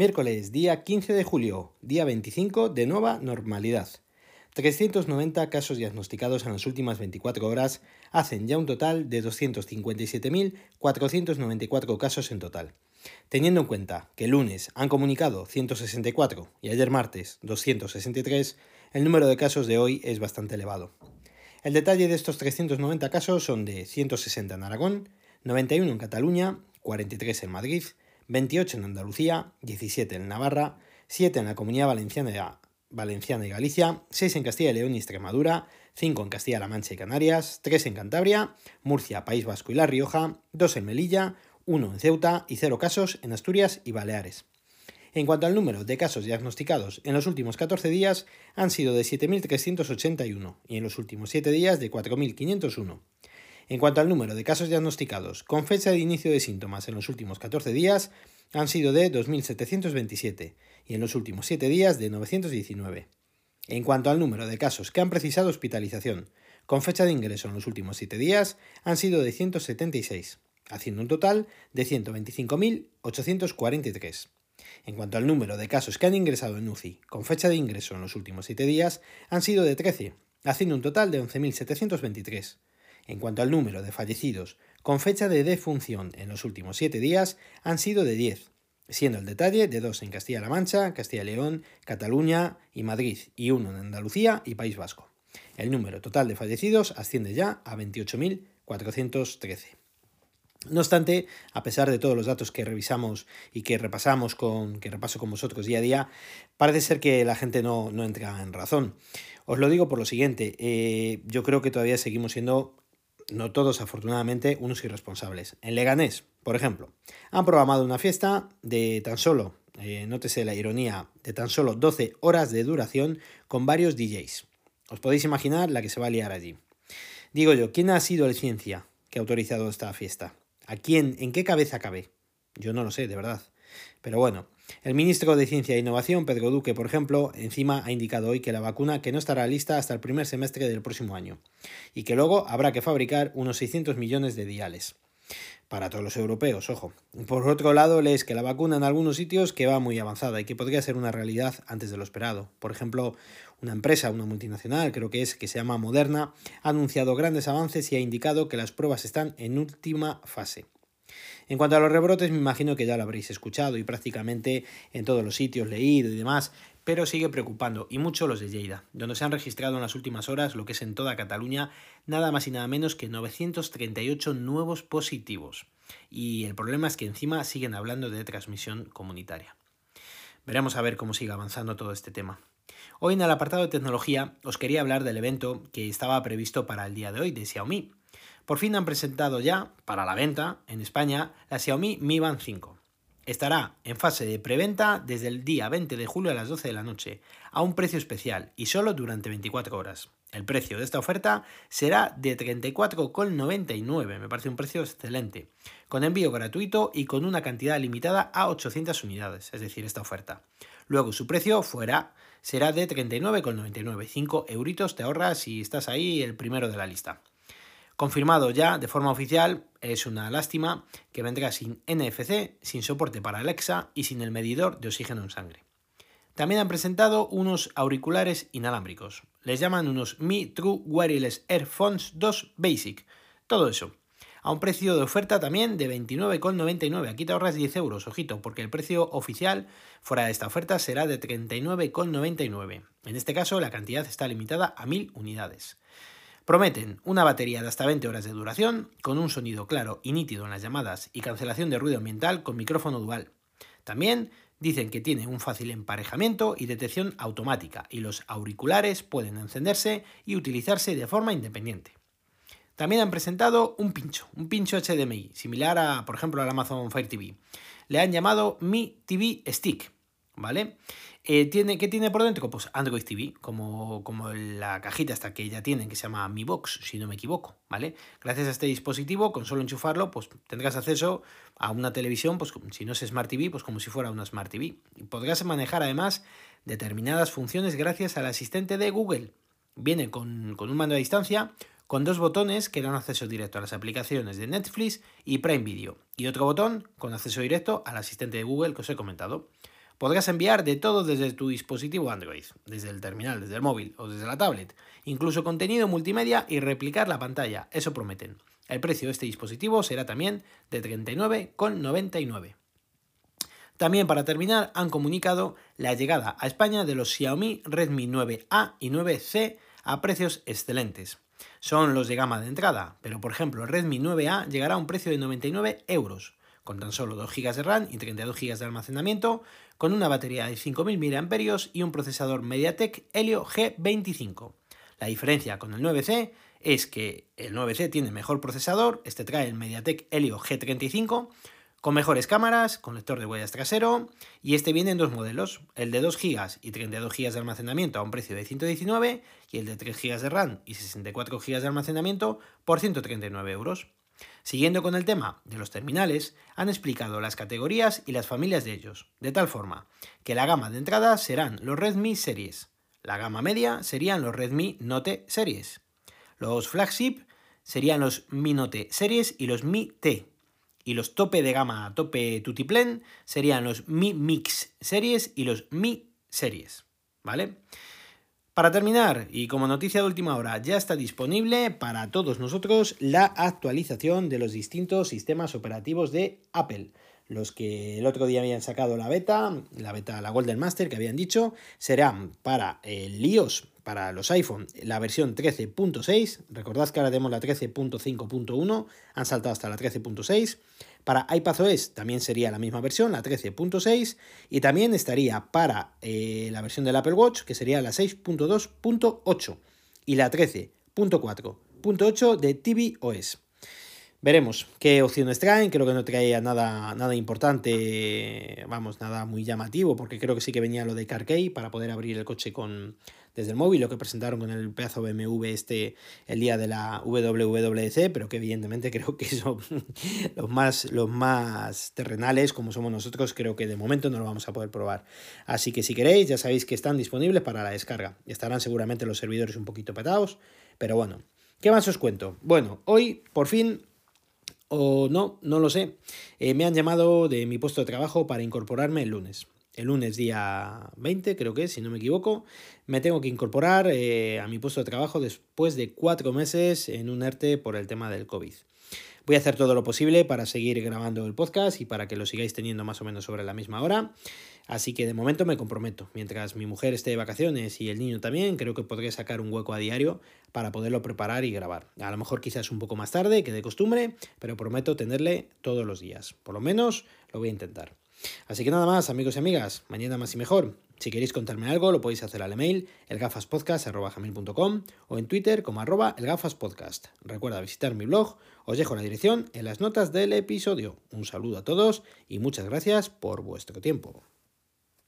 Miércoles, día 15 de julio, día 25 de nueva normalidad. 390 casos diagnosticados en las últimas 24 horas hacen ya un total de 257.494 casos en total. Teniendo en cuenta que el lunes han comunicado 164 y ayer martes 263, el número de casos de hoy es bastante elevado. El detalle de estos 390 casos son de 160 en Aragón, 91 en Cataluña, 43 en Madrid, 28 en Andalucía, 17 en Navarra, 7 en la Comunidad Valenciana, Valenciana y Galicia, 6 en Castilla y León y Extremadura, 5 en Castilla-La Mancha y Canarias, 3 en Cantabria, Murcia, País Vasco y La Rioja, 2 en Melilla, 1 en Ceuta y 0 casos en Asturias y Baleares. En cuanto al número de casos diagnosticados en los últimos 14 días, han sido de 7.381 y en los últimos 7 días de 4.501. En cuanto al número de casos diagnosticados con fecha de inicio de síntomas en los últimos 14 días, han sido de 2.727 y en los últimos 7 días de 919. En cuanto al número de casos que han precisado hospitalización con fecha de ingreso en los últimos 7 días, han sido de 176, haciendo un total de 125.843. En cuanto al número de casos que han ingresado en UCI con fecha de ingreso en los últimos 7 días, han sido de 13, haciendo un total de 11.723. En cuanto al número de fallecidos con fecha de defunción en los últimos 7 días, han sido de 10, siendo el detalle de 2 en Castilla-La Mancha, Castilla y León, Cataluña y Madrid, y uno en Andalucía y País Vasco. El número total de fallecidos asciende ya a 28.413. No obstante, a pesar de todos los datos que revisamos y que repasamos con, que repaso con vosotros día a día, parece ser que la gente no, no entra en razón. Os lo digo por lo siguiente, eh, yo creo que todavía seguimos siendo no todos afortunadamente, unos irresponsables. En Leganés, por ejemplo, han programado una fiesta de tan solo, eh, nótese la ironía, de tan solo 12 horas de duración con varios DJs. Os podéis imaginar la que se va a liar allí. Digo yo, ¿quién ha sido el ciencia que ha autorizado esta fiesta? ¿A quién? ¿En qué cabeza cabe? Yo no lo sé, de verdad. Pero bueno, el ministro de Ciencia e Innovación, Pedro Duque, por ejemplo, encima ha indicado hoy que la vacuna que no estará lista hasta el primer semestre del próximo año y que luego habrá que fabricar unos 600 millones de diales. Para todos los europeos, ojo. Por otro lado, lees que la vacuna en algunos sitios que va muy avanzada y que podría ser una realidad antes de lo esperado. Por ejemplo, una empresa, una multinacional, creo que es, que se llama Moderna, ha anunciado grandes avances y ha indicado que las pruebas están en última fase. En cuanto a los rebrotes, me imagino que ya lo habréis escuchado y prácticamente en todos los sitios leído y demás, pero sigue preocupando, y mucho los de Lleida, donde se han registrado en las últimas horas lo que es en toda Cataluña nada más y nada menos que 938 nuevos positivos. Y el problema es que encima siguen hablando de transmisión comunitaria. Veremos a ver cómo sigue avanzando todo este tema. Hoy en el apartado de tecnología os quería hablar del evento que estaba previsto para el día de hoy de Xiaomi, por fin han presentado ya, para la venta, en España, la Xiaomi Mi Band 5. Estará en fase de preventa desde el día 20 de julio a las 12 de la noche, a un precio especial y solo durante 24 horas. El precio de esta oferta será de 34,99, me parece un precio excelente, con envío gratuito y con una cantidad limitada a 800 unidades, es decir, esta oferta. Luego su precio fuera, será de 39,99, 5 euritos te ahorras si estás ahí el primero de la lista. Confirmado ya de forma oficial, es una lástima que vendrá sin NFC, sin soporte para Alexa y sin el medidor de oxígeno en sangre. También han presentado unos auriculares inalámbricos. Les llaman unos Mi True Wireless Earphones 2 Basic. Todo eso. A un precio de oferta también de 29,99. Aquí te ahorras 10 euros, ojito, porque el precio oficial fuera de esta oferta será de 39,99. En este caso, la cantidad está limitada a 1000 unidades. Prometen una batería de hasta 20 horas de duración, con un sonido claro y nítido en las llamadas y cancelación de ruido ambiental con micrófono dual. También dicen que tiene un fácil emparejamiento y detección automática y los auriculares pueden encenderse y utilizarse de forma independiente. También han presentado un pincho, un pincho HDMI, similar a, por ejemplo, al Amazon Fire TV. Le han llamado Mi TV Stick, ¿vale? Eh, ¿tiene, ¿Qué tiene por dentro? Pues Android TV, como, como la cajita hasta que ya tienen, que se llama Mi Box, si no me equivoco, ¿vale? Gracias a este dispositivo, con solo enchufarlo, pues tendrás acceso a una televisión, pues si no es Smart TV, pues como si fuera una Smart TV. Y podrás manejar además determinadas funciones gracias al asistente de Google. Viene con, con un mando a distancia, con dos botones que dan acceso directo a las aplicaciones de Netflix y Prime Video, y otro botón con acceso directo al asistente de Google que os he comentado. Podrás enviar de todo desde tu dispositivo Android, desde el terminal, desde el móvil o desde la tablet, incluso contenido multimedia y replicar la pantalla, eso prometen. El precio de este dispositivo será también de 39,99. También para terminar han comunicado la llegada a España de los Xiaomi Redmi 9A y 9C a precios excelentes. Son los de gama de entrada, pero por ejemplo el Redmi 9A llegará a un precio de 99 euros, con tan solo 2 GB de RAM y 32 GB de almacenamiento, con una batería de 5.000 mAh y un procesador MediaTek Helio G25. La diferencia con el 9C es que el 9C tiene mejor procesador, este trae el MediaTek Helio G35, con mejores cámaras, con lector de huellas trasero, y este viene en dos modelos, el de 2 GB y 32 GB de almacenamiento a un precio de 119 y el de 3 GB de RAM y 64 GB de almacenamiento por 139 euros. Siguiendo con el tema de los terminales, han explicado las categorías y las familias de ellos, de tal forma que la gama de entrada serán los Redmi Series, la gama media serían los Redmi Note Series, los flagship serían los Mi Note Series y los Mi T, y los tope de gama, tope tutiplen, serían los Mi Mix Series y los Mi Series, ¿vale? Para terminar, y como noticia de última hora, ya está disponible para todos nosotros la actualización de los distintos sistemas operativos de Apple. Los que el otro día habían sacado la beta, la beta, la Golden Master que habían dicho, serán para el iOS para los iPhone la versión 13.6. Recordad que ahora tenemos la 13.5.1, han saltado hasta la 13.6. Para iPadOS también sería la misma versión, la 13.6. Y también estaría para eh, la versión del Apple Watch, que sería la 6.2.8. Y la 13.4.8 de tvOS. Veremos qué opciones traen, creo que no traía nada, nada importante, vamos, nada muy llamativo, porque creo que sí que venía lo de CarKey para poder abrir el coche con, desde el móvil, lo que presentaron con el pedazo BMW este el día de la WWDC, pero que evidentemente creo que son los más, los más terrenales, como somos nosotros, creo que de momento no lo vamos a poder probar. Así que si queréis, ya sabéis que están disponibles para la descarga. Estarán seguramente los servidores un poquito petados, pero bueno. ¿Qué más os cuento? Bueno, hoy por fin o no, no lo sé. Eh, me han llamado de mi puesto de trabajo para incorporarme el lunes. El lunes día 20, creo que si no me equivoco, me tengo que incorporar eh, a mi puesto de trabajo después de cuatro meses en un ERTE por el tema del COVID. Voy a hacer todo lo posible para seguir grabando el podcast y para que lo sigáis teniendo más o menos sobre la misma hora. Así que de momento me comprometo. Mientras mi mujer esté de vacaciones y el niño también, creo que podré sacar un hueco a diario para poderlo preparar y grabar. A lo mejor quizás un poco más tarde, que de costumbre, pero prometo tenerle todos los días. Por lo menos lo voy a intentar. Así que nada más, amigos y amigas, mañana más y mejor. Si queréis contarme algo, lo podéis hacer al email elgafaspodcast.com o en Twitter como arroba elgafaspodcast. Recuerda visitar mi blog, os dejo la dirección en las notas del episodio. Un saludo a todos y muchas gracias por vuestro tiempo.